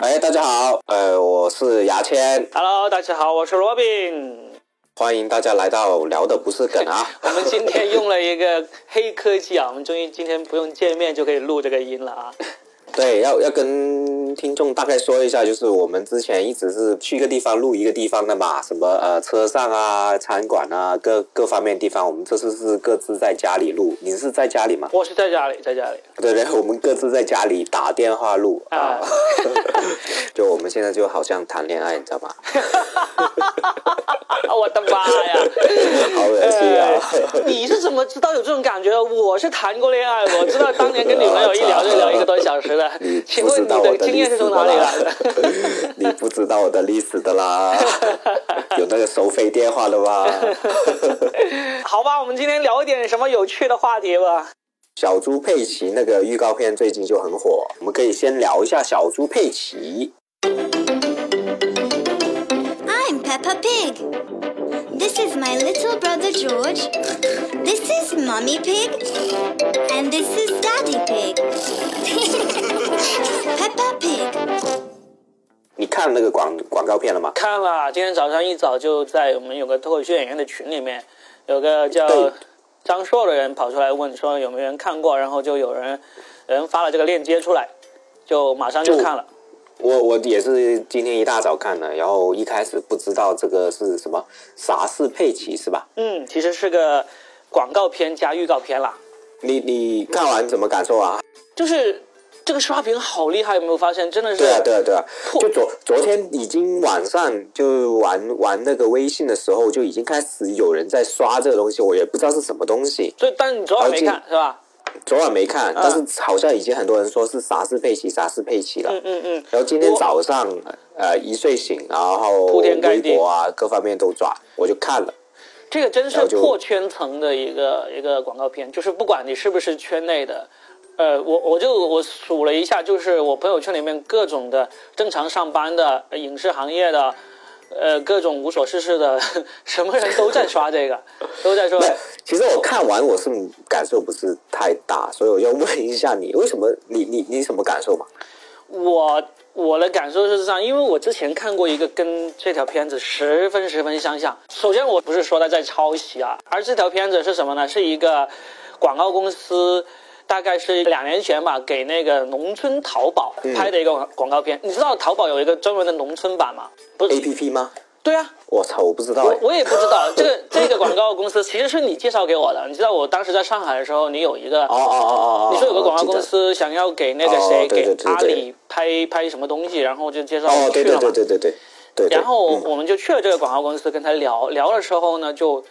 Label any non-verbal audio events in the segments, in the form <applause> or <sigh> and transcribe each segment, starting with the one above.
哎，大家好，呃，我是牙签，Hello，大家好，我是 Robin。欢迎大家来到聊的不是梗啊。<laughs> 我们今天用了一个黑科技啊，我们终于今天不用见面就可以录这个音了啊。<laughs> 对，要要跟听众大概说一下，就是我们之前一直是去一个地方录一个地方的嘛，什么呃车上啊、餐馆啊各各方面地方，我们这次是各自在家里录。你是在家里吗？我是在家里，在家里。对对，<laughs> 我们各自在家里打电话录啊啊。<laughs> 就我们现在就好像谈恋爱，你知道吗？<laughs> <laughs> 我的妈呀！好恶心啊！呃你是怎么知道有这种感觉的？我是谈过恋爱，我知道当年跟女朋友一聊就聊一个多小时的。<laughs> 请问你的经验是从哪里来的？<laughs> 你不知道我的历史的啦，有那个收费电话的吗？好吧，我们今天聊一点什么有趣的话题吧。小猪佩奇那个预告片最近就很火，我们可以先聊一下小猪佩奇。Peppa Pig. This is my little brother George. This is Mummy Pig. And this is Daddy Pig. Peppa Pig. 你看那个广广告片了吗？看了，今天早上一早就在我们有个脱口秀演员的群里面，有个叫张硕的人跑出来问说有没有人看过，然后就有人有人发了这个链接出来，就马上就就看了。我我也是今天一大早看的，然后一开始不知道这个是什么啥是佩奇是吧？嗯，其实是个广告片加预告片啦，你你看完怎么感受啊？就是这个刷屏好厉害，有没有发现？真的是对啊对啊对啊，就昨昨天已经晚上就玩玩那个微信的时候，就已经开始有人在刷这个东西，我也不知道是什么东西。所以，但是你昨晚没看是吧？昨晚没看，但是好像已经很多人说是啥是佩奇，啥是佩奇了。嗯嗯嗯，然后今天早上，呃，一睡醒，然后铺天盖地微博啊各方面都抓，我就看了。这个真是破圈层的一个一个广告片，就是不管你是不是圈内的，呃，我我就我数了一下，就是我朋友圈里面各种的正常上班的呃影视行业的，呃，各种无所事事的，<laughs> 什么人都在刷这个，都在说对，其实我看完我是感受不是太大，所以我要问一下你，为什么你你你什么感受嘛？我我的感受是这样，因为我之前看过一个跟这条片子十分十分相像。首先，我不是说他在抄袭啊，而这条片子是什么呢？是一个广告公司，大概是两年前吧，给那个农村淘宝拍的一个广广告片。你知道淘宝有一个专门的农村版吗？不是 A P P 吗？对啊，我操，我不知道哎。我我也不知道 <laughs> 这个这个广告公司其实是你介绍给我的。你知道我当时在上海的时候，你有一个哦哦哦你说有个广告公司想要给那个谁、给阿里拍拍什么东西，然后就介绍我去了嘛。对对对对对。对然后嗯我们就去了这个广告公司，跟他聊聊的时候呢，就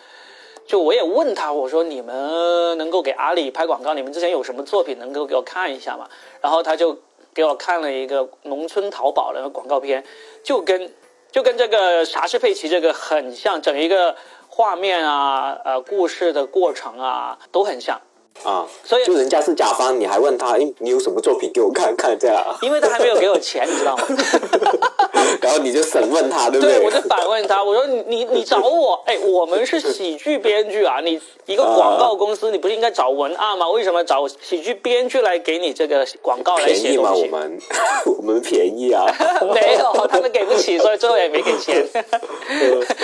就我也问他，我说你们能够给阿里拍广告，你们之前有什么作品能够给我看一下吗？然后他就给我看了一个农村淘宝的广告片，就跟就跟这个啥是佩奇这个很像，整一个画面啊，呃，故事的过程啊都很像。啊，所以就人家是甲方，你还问他，哎，你有什么作品给我看看这样，因为他还没有给我钱，你知道吗？<laughs> 然后你就审问他，对不对，对？我就反问他，我说你你你找我，哎，我们是喜剧编剧啊，你一个广告公司，你不是应该找文案吗？为什么找喜剧编剧来给你这个广告来？写东西？我们 <laughs> 我们便宜啊。<laughs> 没有，他们给不起，所以最后也没给钱。<laughs>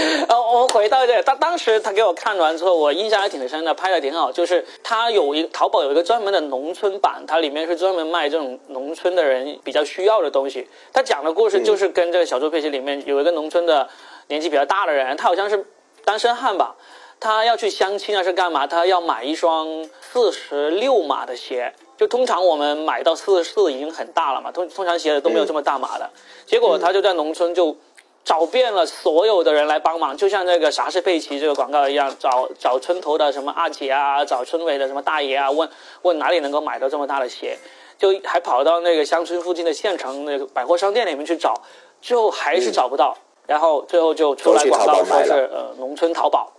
回到这他，当当时他给我看完之后，我印象还挺深的，拍的挺好。就是他有一淘宝有一个专门的农村版，它里面是专门卖这种农村的人比较需要的东西。他讲的故事就是跟这个小猪佩奇里面有一个农村的年纪比较大的人，他好像是单身汉吧。他要去相亲啊，是干嘛？他要买一双四十六码的鞋。就通常我们买到四十四已经很大了嘛，通通常鞋子都没有这么大码的。结果他就在农村就找遍了所有的人来帮忙，就像那个啥是佩奇这个广告一样，找找村头的什么阿姐啊，找村尾的什么大爷啊，问问哪里能够买到这么大的鞋，就还跑到那个乡村附近的县城那个百货商店里面去找，最后还是找不到，然后最后就出来广告说是呃农村淘宝。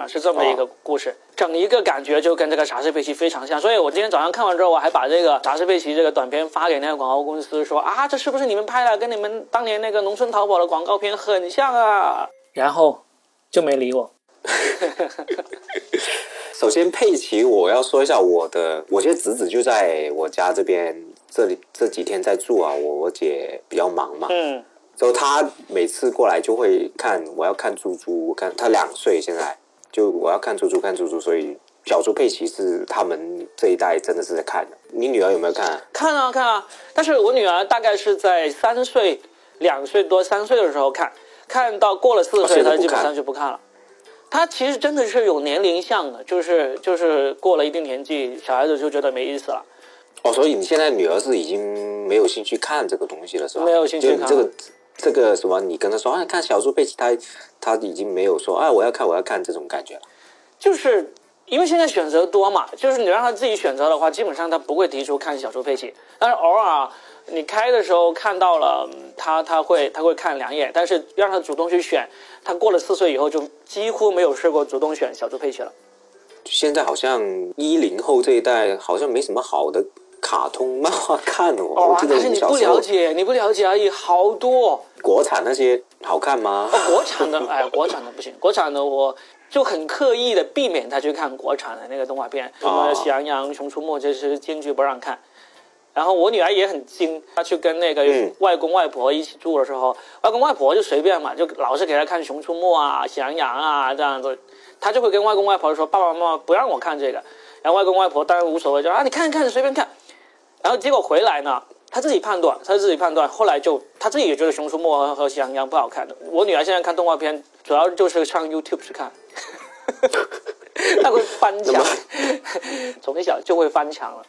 啊，是这么一个故事，整一个感觉就跟这个莎士佩奇非常像，所以我今天早上看完之后，我还把这个莎士佩奇这个短片发给那个广告公司，说啊，这是不是你们拍的，跟你们当年那个农村淘宝的广告片很像啊？然后就没理我。<laughs> 首先，佩奇，我要说一下我的，我现在侄子就在我家这边这里这几天在住啊，我我姐比较忙嘛，嗯，之后她每次过来就会看，我要看猪猪，我看她两岁现在，就我要看猪猪看猪猪，所以小猪佩奇是他们这一代真的是在看的。你女儿有没有看？看啊看啊，但是我女儿大概是在三岁、两岁多、三岁的时候看，看到过了四岁，她基本上就不看了。她其实真的是有年龄向的，就是就是过了一定年纪，小孩子就觉得没意思了。哦，所以你现在女儿是已经没有兴趣看这个东西了，是吧？没有兴趣看就你这个这个什么，你跟他说啊，看小猪佩奇，他他已经没有说啊，我要看我要看这种感觉了。就是因为现在选择多嘛，就是你让他自己选择的话，基本上他不会提出看小猪佩奇，但是偶尔啊你开的时候看到了，嗯他他会他会看两眼，但是让他主动去选，他过了四岁以后就几乎没有试过主动选小猪佩奇了。现在好像一零后这一代好像没什么好的卡通漫画看哦。哦我记，得但是你不了解，你不了解而已，好多。国产那些好看吗？哦，国产的，哎，国产的不行，国产的我就很刻意的避免他去看国产的那个动画片，什么哦《喜羊羊》《熊出没》，这是坚决不让看。然后我女儿也很精，她去跟那个嗯外公外婆一起住的时候，外公外婆就随便嘛，就老是给她看《熊出没》啊、《喜羊羊》啊这样子，她就会跟外公外婆说：“爸爸妈妈不让我看这个。”然后外公外婆当然无所谓，就啊你看看随便看。然后结果回来呢，他自己判断，他自己判断，后来就他自己也觉得《熊出没》和《喜羊羊》不好看的。我女儿现在看动画片，主要就是上 YouTube 去看，<laughs> 她会翻墙，从小就会翻墙了。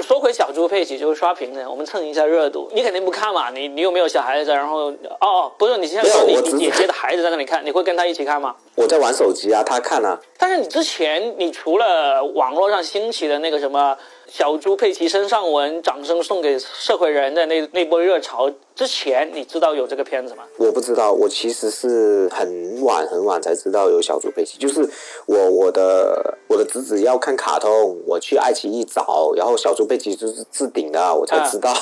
说回小猪佩奇，就是刷屏的，我们蹭一下热度。你肯定不看嘛？你你有没有小孩子？然后哦哦，不是，你现在说你你姐姐的孩子在那里看，你会跟他一起看吗？我在玩手机啊，他看啊。但是你之前，你除了网络上兴起的那个什么小猪佩奇身上纹，掌声送给社会人的那那波热潮之前，你知道有这个片子吗？我不知道，我其实是很晚很晚才知道有小猪佩奇。就是我我的我的侄子要看卡通，我去爱奇艺找，然后小猪佩奇就是置顶的，我才知道。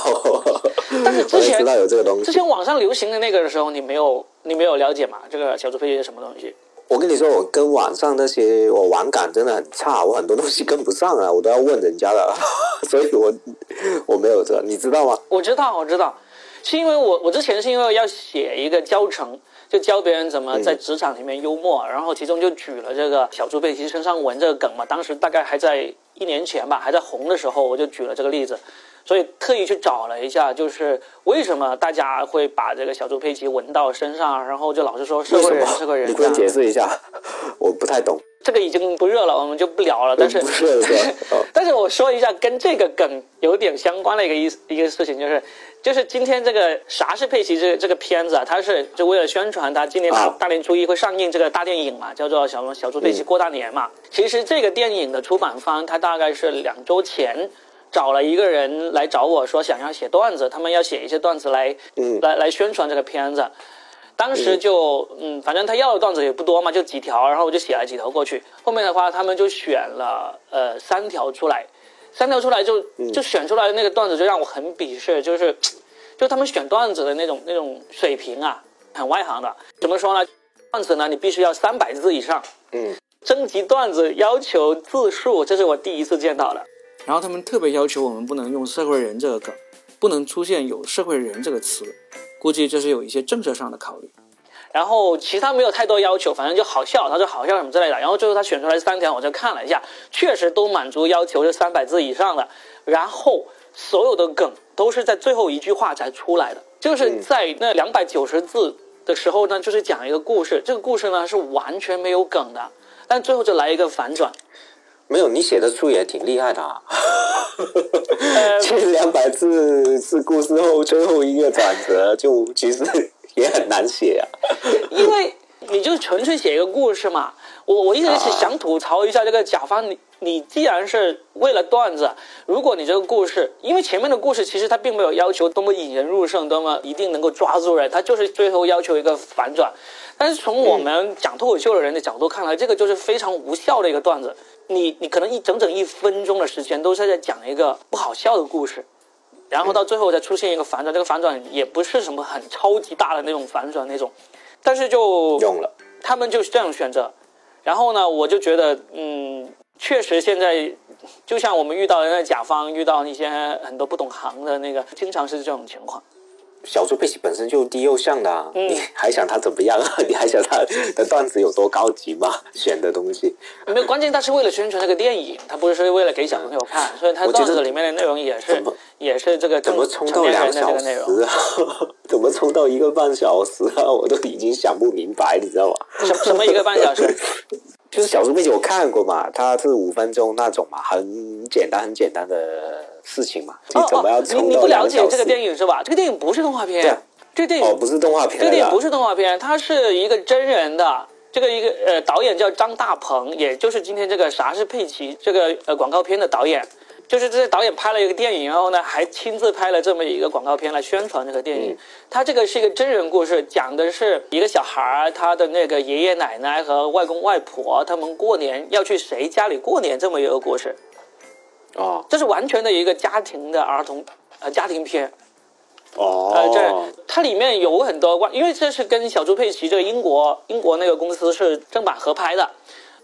<laughs> 但是之前知道有这个东西。之前网上流行的那个的时候，你没有你没有了解吗？这个小猪佩奇是什么东西？我跟你说，我跟网上那些我网感真的很差，我很多东西跟不上啊，我都要问人家的，<laughs> 所以我我没有这，你知道吗？我知道，我知道，是因为我我之前是因为要写一个教程，就教别人怎么在职场里面幽默，然后其中就举了这个小猪佩奇身上纹这个梗嘛，当时大概还在一年前吧，还在红的时候，我就举了这个例子。所以特意去找了一下，就是为什么大家会把这个小猪佩奇纹到身上，然后就老是说社会人，为什么？社会人你不能解释一下？我不太懂。这个已经不热了，我们就不聊了。但是 <laughs> 但是我说一下跟这个梗有点相关的一个意思一个事情，就是就是今天这个啥是佩奇这个这个片子啊，它是就为了宣传它今年大、年初一会上映这个大电影嘛，叫做小小猪佩奇过大年嘛。其实这个电影的出版方他大概是两周前。找了一个人来找我说想要写段子，他们要写一些段子来，嗯来来宣传这个片子。当时就嗯，反正他要的段子也不多嘛，就几条，然后我就写了几条过去。后面的话，他们就选了呃三条出来，三条出来就就选出来的那个段子就让我很鄙视，就是就他们选段子的那种那种水平啊，很外行的。怎么说呢？段子呢，你必须要三百字以上。嗯，征集段子要求字数，这是我第一次见到的。然后他们特别要求我们不能用“社会人”这个梗，不能出现有“社会人”这个词，估计这是有一些政策上的考虑。然后其他没有太多要求，反正就好笑，他说好笑什么之类的。然后最后他选出来三条，我就看了一下，确实都满足要求，是三百字以上的。然后所有的梗都是在最后一句话才出来的，就是在那两百九十字的时候呢，就是讲一个故事，这个故事呢是完全没有梗的，但最后就来一个反转。没有，你写的书也挺厉害的啊。呃 <laughs> 这两百字是故事后最后一个转折，就其实也很难写啊。因为你就纯粹写一个故事嘛。我我一直是想吐槽一下这个甲方，你你既然是为了段子，如果你这个故事，因为前面的故事其实它并没有要求多么引人入胜，多么一定能够抓住人，它就是最后要求一个反转。但是从我们讲脱口秀的人的角度看来，这个就是非常无效的一个段子。你你可能一整整一分钟的时间都是在讲一个不好笑的故事，然后到最后再出现一个反转，这个反转也不是什么很超级大的那种反转那种，但是就用了，他们就是这样选择。然后呢，我就觉得，嗯，确实现在就像我们遇到的那甲方，遇到一些很多不懂行的那个，经常是这种情况。小猪佩奇本身就低幼向的、啊，嗯你还想他怎么样啊？<laughs> 你还想他的段子有多高级吗？<laughs> 选的东西，没有，关键他是为了宣传这个电影，他不是为了给小朋友看，<laughs> 所以他段子里面的内容也是也是这个怎么冲到两小。时啊？怎么冲到一个半小时啊？我都已经想不明白，你知道吗？什什么一个半小时？就是小猪佩奇我看过嘛，它是五分钟那种嘛，很简单很简单的事情嘛，你怎么要哦哦，你你不了？解这个电影是吧？这个电影不是动画片，对啊这个电影哦，不是动画片这个电影不是动画片，它是一个真人的。这个一个呃导演叫张大鹏，也就是今天这个啥是佩奇这个呃广告片的导演，就是这个导演拍了一个电影，然后呢还亲自拍了这么一个广告片来宣传这个电影。嗯他这个是一个真人故事，讲的是一个小孩儿他的那个爷爷奶奶和外公外婆他们过年要去谁家里过年这么一个故事。哦这是完全的一个家庭的儿童呃家庭片。哦，呃，这它里面有很多关，因为这是跟小猪佩奇这个英国英国那个公司是正版合拍的。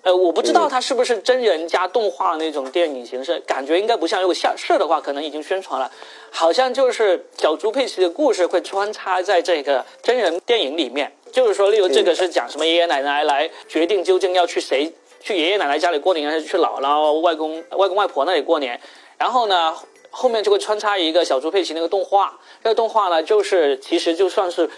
呃，我不知道它是不是真人加动画那种电影形式，感觉应该不像。如果像是的话，可能已经宣传了。好像就是小猪佩奇的故事会穿插在这个真人电影里面，就是说，例如这个是讲什么爷爷奶奶来决定究竟要去谁去爷爷奶奶家里过年，还是去姥姥、外公、外公外婆那里过年。然后呢，后面就会穿插一个小猪佩奇那个动画，这个动画呢，就是其实就算是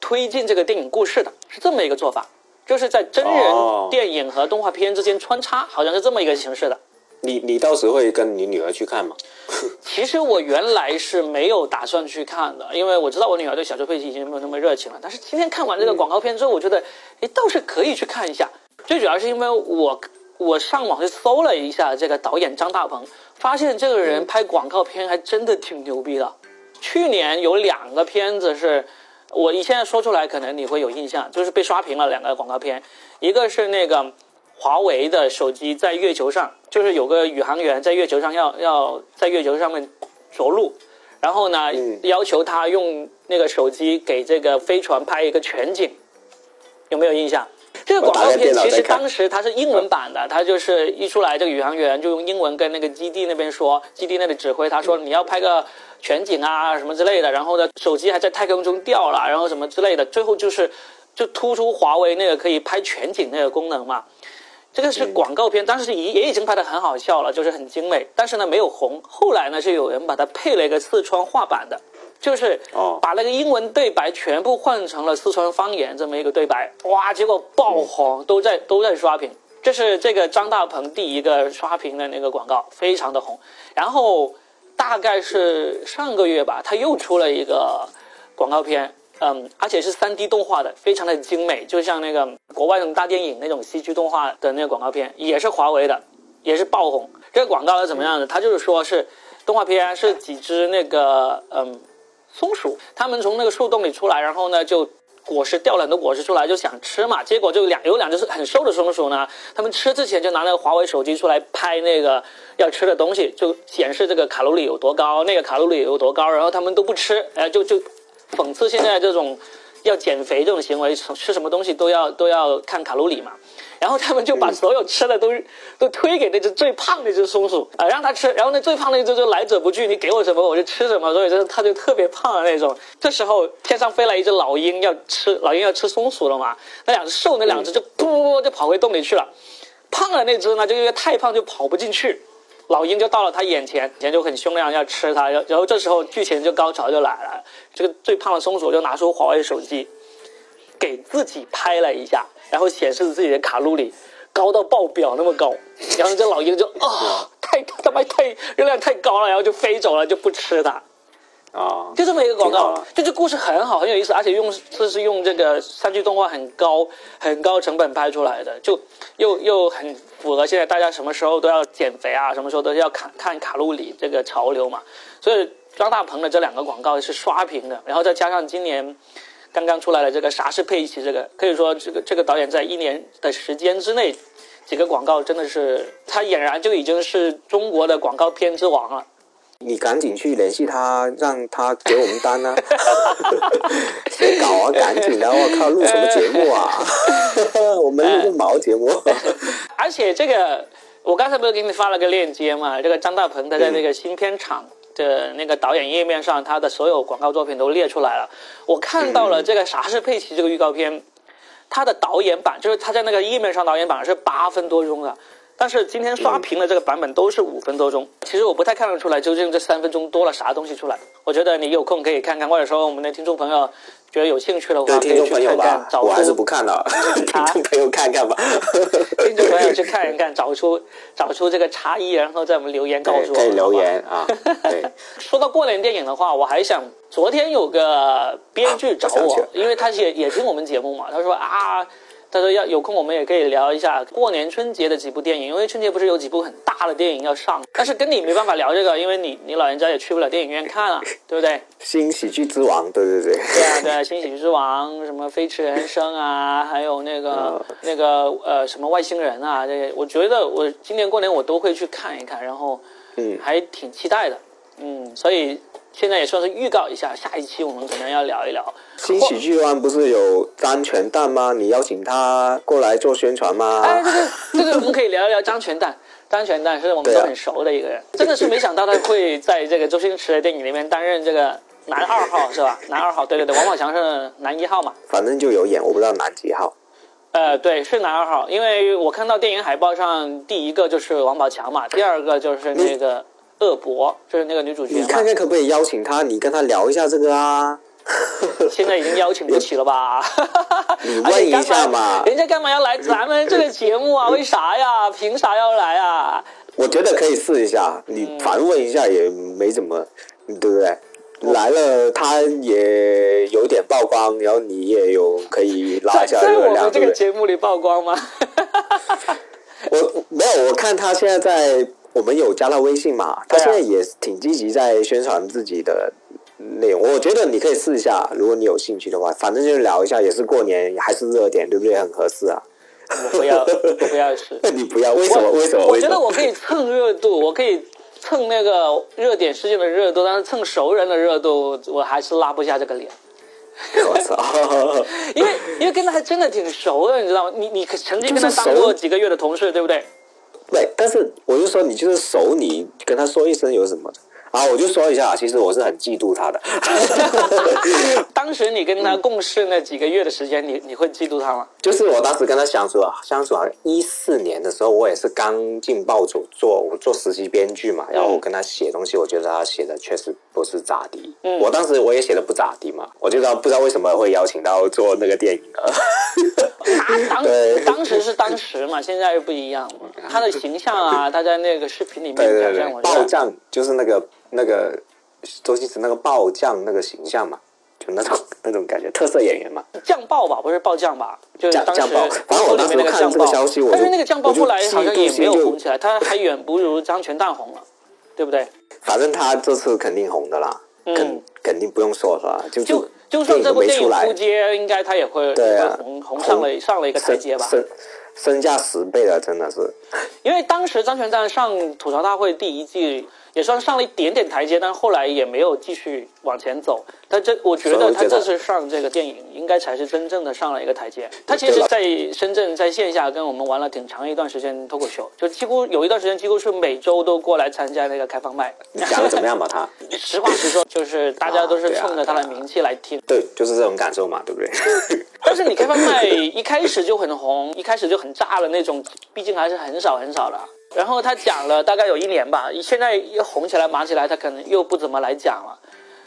推进这个电影故事的，是这么一个做法，就是在真人哦电影和动画片之间穿插，好像是这么一个形式的。你你到时会跟你女儿去看吗？<laughs> 其实我原来是没有打算去看的，因为我知道我女儿对小猪佩奇已经没有那么热情了。但是今天看完这个广告片之后，我觉得，哎，倒是可以去看一下。最主要是因为我我上网去搜了一下这个导演张大鹏，发现这个人拍广告片还真的挺牛逼的。去年有两个片子是，我你现在说出来可能你会有印象，就是被刷屏了两个广告片，一个是那个华为的手机在月球上，就是有个宇航员在月球上要要在月球上面着陆，然后呢、嗯要求他用那个手机给这个飞船拍一个全景，有没有印象？这个广告片其实当时它是英文版的，它就是一出来，这个宇航员就用英文跟那个基地那边说，基地那里指挥他说你要拍个全景啊什么之类的，然后呢手机还在太空中掉了，然后什么之类的，最后就是就突出华为那个可以拍全景那个功能嘛。这个是广告片，当时也也已经拍的很好笑了，就是很精美，但是呢没有红。后来呢是有人把它配了一个四川话版的，就是哦把那个英文对白全部换成了四川方言这么一个对白，哇，结果爆红，都在都在刷屏。这是这个张大鹏第一个刷屏的那个广告，非常的红。然后大概是上个月吧，他又出了一个广告片，嗯，而且是 3D 动画的，非常的精美，就像那个国外那种大电影那种戏剧动画的那个广告片，也是华为的，也是爆红。这个广告是怎么样的？它就是说是动画片是几只那个嗯松鼠，它们从那个树洞里出来，然后呢就果实掉了很多果实出来，就想吃嘛，结果就两有两只很瘦的松鼠呢，它们吃之前就拿那个华为手机出来拍那个要吃的东西，就显示这个卡路里有多高，那个卡路里有多高，然后它们都不吃，哎，就就讽刺现在这种要减肥这种行为，吃什么东西都要都要看卡路里嘛。然后他们就把所有吃的都、都推给那只最胖那只松鼠啊、让它吃。然后那最胖那只就来者不拒，你给我什么我就吃什么，所以就是它就特别胖的那种。这时候天上飞来一只老鹰要吃老鹰要吃松鼠了嘛，那两只瘦那两只就噗就跑回洞里去了，胖的那只呢就因为太胖就跑不进去。老鹰就到了他眼前，眼前就很凶亮要吃它，然后这时候剧情就高潮就来了，这个最胖的松鼠就拿出华为手机，给自己拍了一下，然后显示自己的卡路里高到爆表那么高，然后这老鹰就啊、太他妈太热量太高了，然后就飞走了，就不吃它。啊，就这么一个广告就这故事很好，很有意思，而且用这是用这个三 D 动画很高很高成本拍出来的，就又又很符合现在大家什么时候都要减肥啊，什么时候都要看看卡路里这个潮流嘛。所以张大鹏的这两个广告是刷屏的，然后再加上今年刚刚出来的这个啥是佩奇，这个可以说这个这个导演在一年的时间之内，几个广告真的是他俨然就已经是中国的广告片之王了。你赶紧去联系他，让他给我们单啊！别搞啊？赶紧的！我靠，录什么节目啊？<laughs> 我们录个毛节目。而且这个我刚才不是给你发了个链接嘛？这个张大鹏他在那个新片场的那个导演页面上，他的所有广告作品都列出来了。我看到了这个《啥是佩奇》这个预告片，他的导演版就是他在那个页面上导演版是八分多钟的，但是今天刷屏的这个版本都是五分多钟。其实我不太看得出来究竟这三分钟多了啥东西出来。我觉得你有空可以看看，或者说我们的听众朋友觉得有兴趣的话，对听众可以去朋友吧，，看看找我还是不看了，<laughs> 听众朋友看看吧。听众朋友去看一看，找出找出这个差异，然后在我们留言告，诉我。可以留言啊。对，<laughs> 说到过年电影的话，我还想，昨天有个编剧找我因为他也也听我们节目嘛，他说啊，他说要有空我们也可以聊一下过年春节的几部电影，因为春节不是有几部很大的电影要上，但是跟你没办法聊这个，因为你你老人家也去不了电影院看啊，<laughs> 对不对？新喜剧之王，对对对。对啊，对啊，新喜剧之王，什么飞驰人生啊，<laughs> 还有那个、那个呃什么外星人啊，这些，我觉得我今年过年我都会去看一看，然后嗯还挺期待的，嗯，所以现在也算是预告一下，下一期我们可能要聊一聊。新喜剧湾不是有张全蛋吗？你邀请他过来做宣传吗？哎，这个这个我们可以聊一聊张全蛋。<laughs> 张全蛋是我们都很熟的一个人，真的是没想到他会在这个周星驰的电影里面担任这个男二号是吧？男二号，对对对，王宝强是男一号嘛。反正就有演，我不知道男几号。呃，对，是男二号，因为我看到电影海报上第一个就是王宝强嘛，第二个就是那个恶博，就是那个女主角你。看看可不可以邀请她？你跟她聊一下这个啊。<laughs> 现在已经邀请不起了吧？<laughs> 你 <laughs> 问一下嘛人家干嘛要来咱们这个节目啊？为啥呀？凭啥要来啊？我觉得可以试一下，嗯你反问一下也没怎么，对不对？来了，他也有点曝光，然后你也有可以拉在一下在我们热量，这个？节目里曝光吗？我没有，我看他现在在我们有加他微信嘛，他现在也挺积极在宣传自己的内容。我觉得你可以试一下，如果你有兴趣的话，反正就是聊一下，也是过年还是热点，对不对？很合适啊。我不要，我不要试。<laughs> 你不要，为什么？为什么？我？觉得我可以蹭热度，我可以蹭那个热点事件的热度，但是蹭熟人的热度，我还是拉不下这个脸。我操！<laughs> 因为因为跟他还真的挺熟的，你知道吗？你你曾经跟他当过几个月的同事，对不对？对，但是我就说你就是熟，你跟他说一声有什么啊？我就说一下，其实我是很嫉妒他的。<laughs> 当时你跟他共事那几个月的时间，你你会嫉妒他吗？就是我当时跟他相处啊，相处好像一四年的时候，我也是刚进报组做，我做实习编剧嘛，然后我跟他写东西，我觉得他写的确实不是咋地。嗯我当时我也写的不咋地嘛，我就知道不知道为什么会邀请到做那个电影了。当 <laughs> 对当时是当时嘛，现在又不一样嘛。他的形象啊，他在那个视频里面爆酱就是那个那个周星驰那个爆将那个形象嘛，就那种那种感觉，特色演员嘛。酱爆吧，不是爆将吧？就是当时反正我当时看这个消息但是那个酱爆我就后来好像也没有红起来，他还远不如张全蛋红了，对不对？反正他这次肯定红的啦，嗯肯肯定不用说是吧？就就就算这部电影出街，应该他也会对红红上了上了一个台阶吧？身身价十倍了，真的是。因为当时张全蛋上吐槽大会第一季也算上了一点点台阶，但后来也没有继续往前走。他这，我觉得他这次上这个电影，应该才是真正的上了一个台阶。他其实，在深圳在线下跟我们玩了挺长一段时间脱口秀，就几乎有一段时间几乎是每周都过来参加那个开放麦。你讲的怎么样吧？他 <laughs> 实话实说，就是大家都是冲着他的名气来听。对，就是这种感受嘛，对不对？<laughs> 但是你开放麦一开始就很红，一开始就很炸的那种，毕竟还是很少很少的。然后他讲了大概有一年吧，现在又红起来、忙起来，他可能又不怎么来讲了。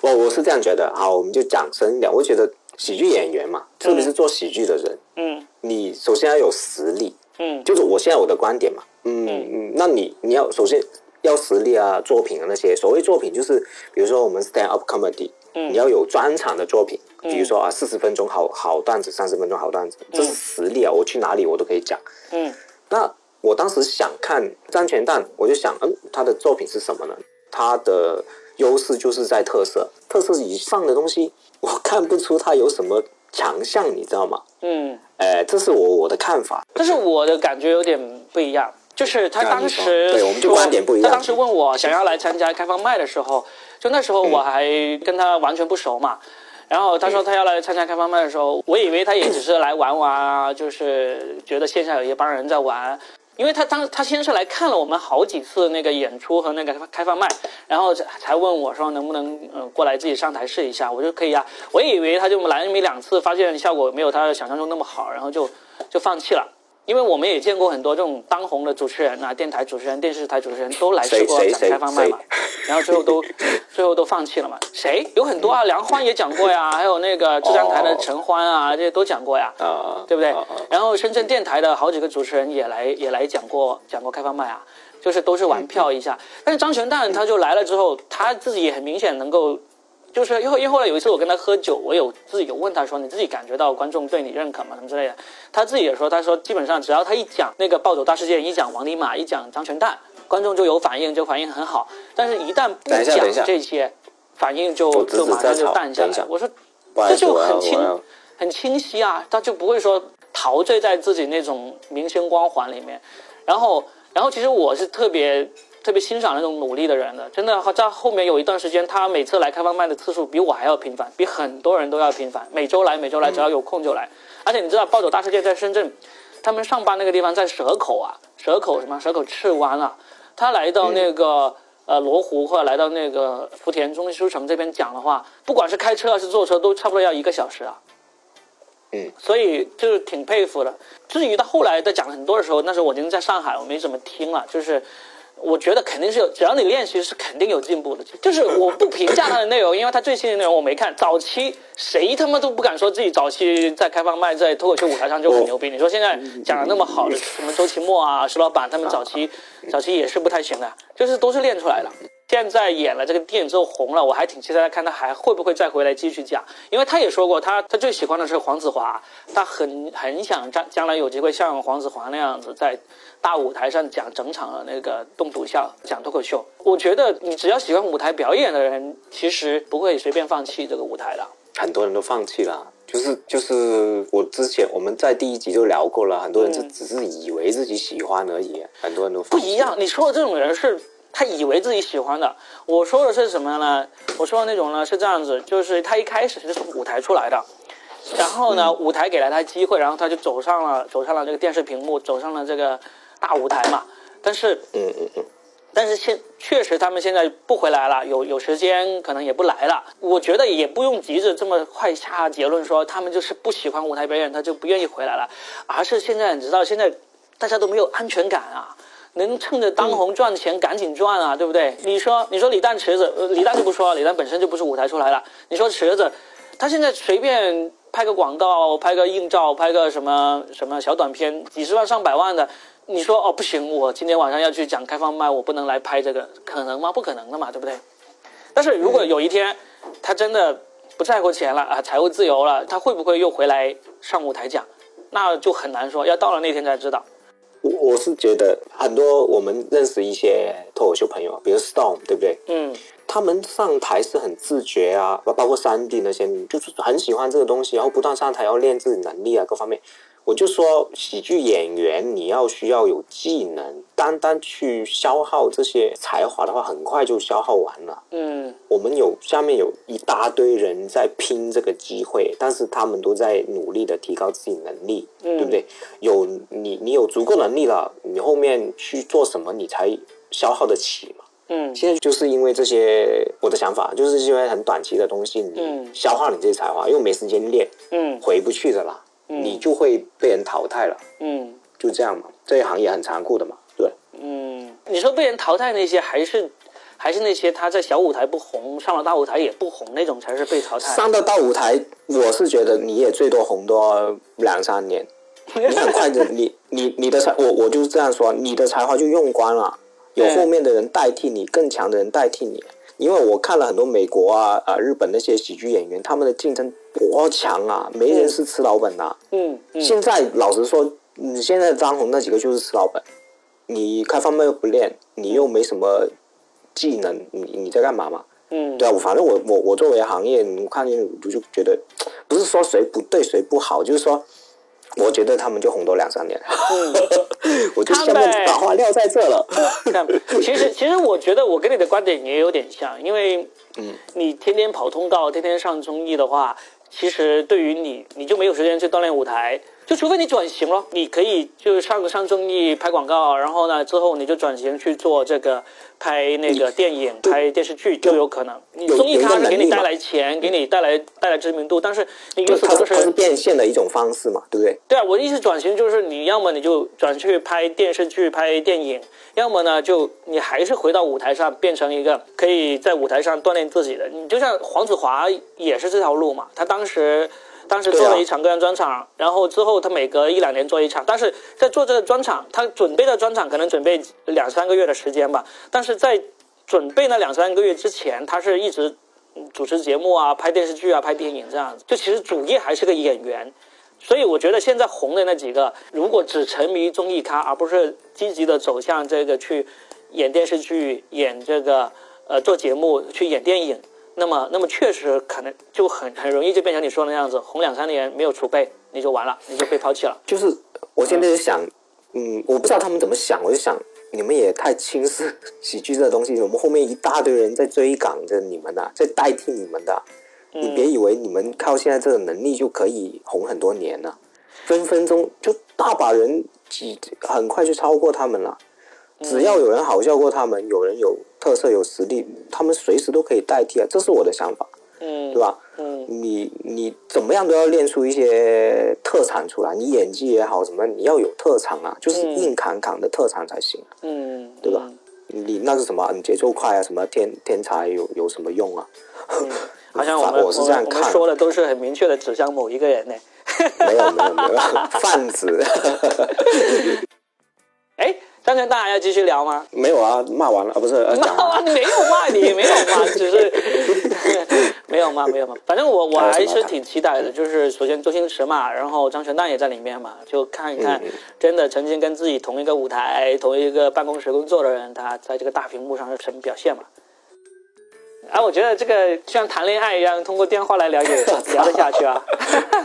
我我是这样觉得，啊，我们就讲深一点。我觉得喜剧演员嘛，特别是做喜剧的人，嗯你首先要有实力，嗯就是我现在我的观点嘛，嗯嗯，那你你要首先要实力啊，作品啊那些。所谓作品就是，比如说我们 stand up comedy，嗯你要有专场的作品，比如说啊四十分钟好好段子，三十分钟好段子，这是实力啊，我去哪里我都可以讲。嗯那我当时想看张全蛋，我就想，嗯，他的作品是什么呢？他的优势就是在特色，特色以上的东西，我看不出他有什么强项，你知道吗？嗯。哎，这是我我的看法。但是我的感觉有点不一样，就是他当时对我们就观点不一样他当时问我想要来参加开放麦的时候，就那时候我还跟他完全不熟嘛。然后他说他要来参加开放麦的时候，我以为他也只是来玩玩啊，就是觉得线下有一帮人在玩。因为他当他先是来看了我们好几次那个演出和那个开放麦，然后才问我说能不能呃过来自己上台试一下，我说可以啊。我以为他就来那么两次，发现效果没有他想象中那么好，然后就就放弃了。因为我们也见过很多这种当红的主持人啊，电台主持人、电视台主持人都来试过讲开放麦嘛，然后最后都 <laughs> 最后都放弃了嘛。谁有很多啊？梁欢也讲过呀，还有那个浙江台的陈欢啊，这些都讲过呀，对不对？然后深圳电台的好几个主持人也来也来讲过讲过开放麦啊，就是都是玩票一下。但是张全蛋他就来了之后，他自己也很明显能够。就是因为因为后来有一次我跟他喝酒，我有自己有问他说你自己感觉到观众对你认可吗什么之类的，他自己也说他说基本上只要他一讲那个暴走大事件，一讲王尼玛，一讲张全蛋，观众就有反应，就反应很好。但是，一旦不讲这些，反应就就马上就淡下来。我说这就很清很清晰啊，他就不会说陶醉在自己那种明星光环里面。然后然后其实我是特别。特别欣赏那种努力的人的，真的在后面有一段时间，他每次来开放麦的次数比我还要频繁，比很多人都要频繁。每周来，每周来，只要有空就来。而且你知道，暴走大世界在深圳，他们上班那个地方在蛇口啊，蛇口什么？蛇口赤湾啊。他来到那个呃罗湖或者来到那个福田中心书城这边讲的话，不管是开车还是坐车，都差不多要一个小时啊。嗯，所以就是挺佩服的。至于到后来在讲很多的时候，那时候我已经在上海，我没怎么听了，就是。我觉得肯定是有，只要你练习是肯定有进步的。就是我不评价他的内容，因为他最新的内容我没看。早期谁他妈都不敢说自己早期在开放麦在脱口秀舞台上就很牛逼。你说现在讲的那么好的什么周奇墨啊、石老板他们早期早期也是不太行的，就是都是练出来的。现在演了这个电影之后红了，我还挺期待看他还会不会再回来继续讲，因为他也说过他他最喜欢的是黄子华，他很很想将将来有机会像黄子华那样子在大舞台上讲整场的那个动笃笑讲脱口秀。我觉得你只要喜欢舞台表演的人，其实不会随便放弃这个舞台的。很多人都放弃了，就是就是我之前我们在第一集就聊过了，很多人是只是以为自己喜欢而已，很多人都不一样。你说的这种人是。他以为自己喜欢的，我说的是什么呢？我说的那种呢是这样子，就是他一开始是从舞台出来的，然后呢，舞台给了他机会，然后他就走上了走上了这个电视屏幕，走上了这个大舞台嘛。但是，嗯嗯嗯，但是现确实他们现在不回来了，有有时间可能也不来了。我觉得也不用急着这么快下结论说他们就是不喜欢舞台表演，他就不愿意回来了，而是现在你知道现在大家都没有安全感啊。能趁着当红赚钱赶紧赚啊，对不对？你说，你说李诞池子，李诞就不说了，李诞本身就不是舞台出来了。你说池子，他现在随便拍个广告、拍个硬照、拍个什么什么小短片，几十万上百万的，你说哦不行，我今天晚上要去讲开放麦，我不能来拍这个，可能吗？不可能的嘛，对不对？但是如果有一天他真的不在乎钱了啊，财务自由了，他会不会又回来上舞台讲？那就很难说，要到了那天才知道。我我是觉得很多我们认识一些脱口秀朋友，比如 Storm，对不对？嗯，他们上台是很自觉啊，包包括三 D 那些，就是很喜欢这个东西，然后不断上台要练自己能力啊，各方面。我就说，喜剧演员你要需要有技能，单单去消耗这些才华的话，很快就消耗完了。嗯，我们有下面有一大堆人在拼这个机会，但是他们都在努力的提高自己能力，对不对？有你，你有足够能力了，你后面去做什么，你才消耗得起嘛？嗯，现在就是因为这些，我的想法就是因为很短期的东西，你消耗你这些才华，又没时间练，嗯，回不去的啦。你就会被人淘汰了，嗯，就这样嘛，这一行业很残酷的嘛，对，嗯，你说被人淘汰那些，还是还是那些他在小舞台不红，上了大舞台也不红那种，才是被淘汰。上到大舞台，我是觉得你也最多红多两三年，<laughs> 你很快的，你你你的才，我我就是这样说，你的才华就用光了，有后面的人代替你，更强的人代替你。因为我看了很多美国啊啊日本那些喜剧演员，他们的竞争多强啊，没人是吃老本的。嗯，现在老实说，你现在张红那几个就是吃老本，你开放麦又不练，你又没什么技能，你你在干嘛嘛？嗯，对啊，反正我我我作为行业，我看见我就觉得，<tsk> 不是说谁不对谁不好，就是说。我觉得他们就红多两三年，嗯。<laughs> 我就下面把话撂在这了。其实，<laughs> 其实我觉得我跟你的观点也有点像，因为，嗯，你天天跑通告，天天上综艺的话，其实对于你，你就没有时间去锻炼舞台，就除非你转型咯，你可以就上上综艺拍广告，然后呢之后你就转型去做这个拍那个电影、拍电视剧就有可能。你综艺有一个咖是给你带来钱，给你带来带来知名度，但是你有就它时候就是它是变现的一种方式嘛，对不对？对啊，我的意思转型就是你要么你就转去拍电视剧、拍电影，要么呢就你还是回到舞台上，变成一个可以在舞台上锻炼自己的。你就像黄子华也是这条路嘛，他当时。当时做了一场个人专场，然后之后他每隔一两年做一场，但是在做这个专场，他准备的专场可能准备两三个月的时间吧，但是在准备那两三个月之前，他是一直嗯主持节目啊、拍电视剧啊、拍电影这样子，就其实主业还是个演员。所以我觉得现在红的那几个，如果只沉迷于综艺咖，而不是积极的走向这个去演电视剧、演这个呃做节目、去演电影，那么那么确实可能就很很容易就变成你说的那样子，红两三年没有储备，你就完了，你就被抛弃了。就是我现在就想，嗯，我不知道他们怎么想，我就想你们也太轻视喜剧这东西，我们后面一大堆人在追赶着你们的、在代替你们的。你别以为你们靠现在这个能力就可以红很多年了，分分钟就大把人几很快就超过他们了。只要有人好笑过他们，有人有特色有实力，他们随时都可以代替啊，这是我的想法，嗯，对吧？嗯你你怎么样都要练出一些特长出来，你演技也好，什么你要有特长啊，就是嗯硬扛扛的特长才行，嗯，对吧？你那是什么？你节奏快啊，什么天天才有有什么用啊？嗯 <laughs> 好像我们我是这样我们看，说的都是很明确的指向某一个人呢。没有没有没有贩子，<laughs> <laughs> 哎，张全大还要继续聊吗？没有啊，骂完了啊，不是 <laughs> 骂完没有骂你，没有骂，<laughs> 只是 <laughs> 没有骂，没有骂。反正我我还是挺期待的，就是首先周星驰嘛，然后张全蛋也在里面嘛，就看一看嗯真的曾经跟自己同一个舞台、同一个办公室工作的人，他在这个大屏幕上是什么表现嘛。啊，我觉得这个像谈恋爱一样，通过电话来了解 <laughs> 聊得下去啊。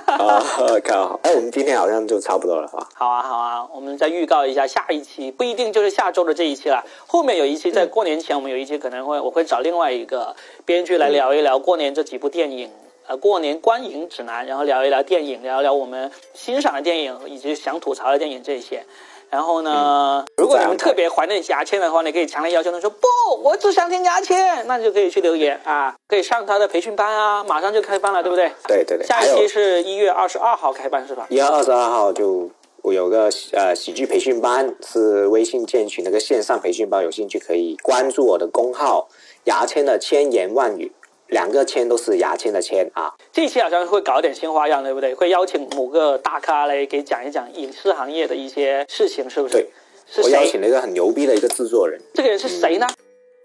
啊，<laughs> 靠！哎，我们今天好像就差不多了啊。好啊，好啊，我们再预告一下下一期，不一定就是下周的这一期了。后面有一期在过年前，我们有一期可能会我会找另外一个编剧来聊一聊过年这几部电影，呃，过年观影指南，然后聊一聊电影，聊一聊我们欣赏的电影以及想吐槽的电影这些。然后呢，如果你们特别怀念牙签的话，你可以强烈要求他说不，我只想听牙签，那就可以去留言啊，可以上他的培训班啊，马上就开班了，对不对？对对对，下一期是一月二十二号开班是吧？一月二十二号就我有个呃喜剧培训班，是微信建群那个线上培训班，有兴趣可以关注我的公号“牙签的千言万语”，两个签都是牙签的签啊。这期好像会搞点新花样，对不对？会邀请某个大咖来给讲一讲影视行业的一些事情，是不是？对，是我邀谁？请了一个很牛逼的一个制作人，这个人是谁呢？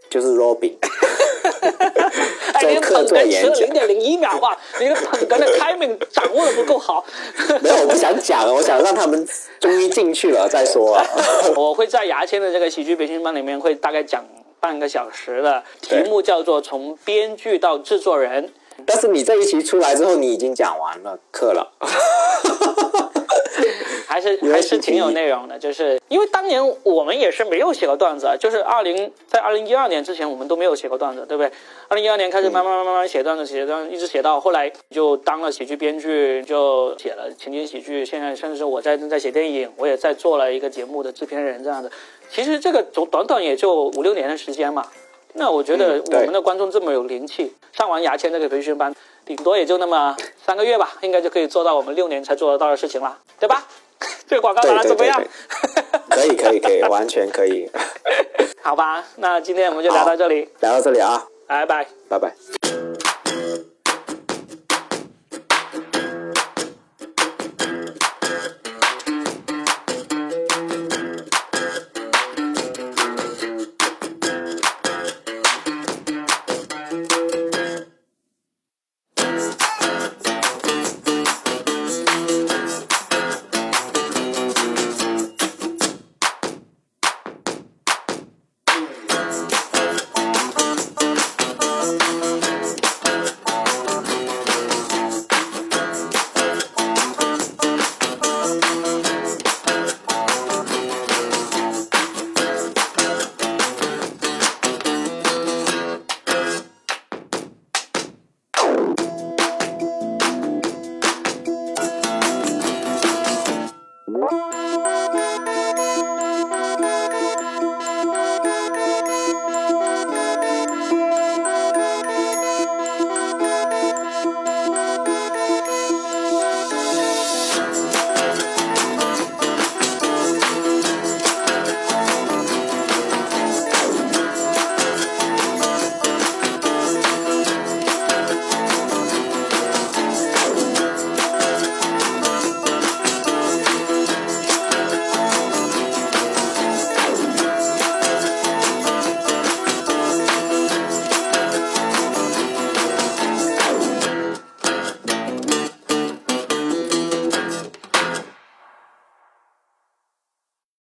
就是 Robin，<laughs> 哎，你的客捧哏座演讲迟了零点零一秒吧！你的捧哏的 timing 掌握的不够好。没有，我不想讲，我想让他们终于进去了再说啊。<laughs> 我会在牙签的这个喜剧培训班里面会大概讲半个小时的，题目叫做“从编剧到制作人但是你这一期出来之后，你已经讲完了课了。<laughs> ”，还是还是挺有内容的。就是因为当年我们也是没有写过段子啊，就是二零在二零一二年之前我们都没有写过段子，对不对？二零一二年开始慢慢慢慢慢写段子，写段子，一直写到后来就当了喜剧编剧，就写了情景喜剧。现在甚至是我在正在写电影，我也在做了一个节目的制片人这样子。其实这个短短短也就五六年的时间嘛。那我觉得我们的观众这么有灵气，上完牙签这个培训班，顶多也就那么三个月吧，应该就可以做到我们六年才做得到的事情了，对吧？<laughs> 这个广告对打的怎么样？可以可以可以，完全可以。<laughs> 好吧，那今天我们就聊到这里，聊到这里啊，拜拜。拜拜。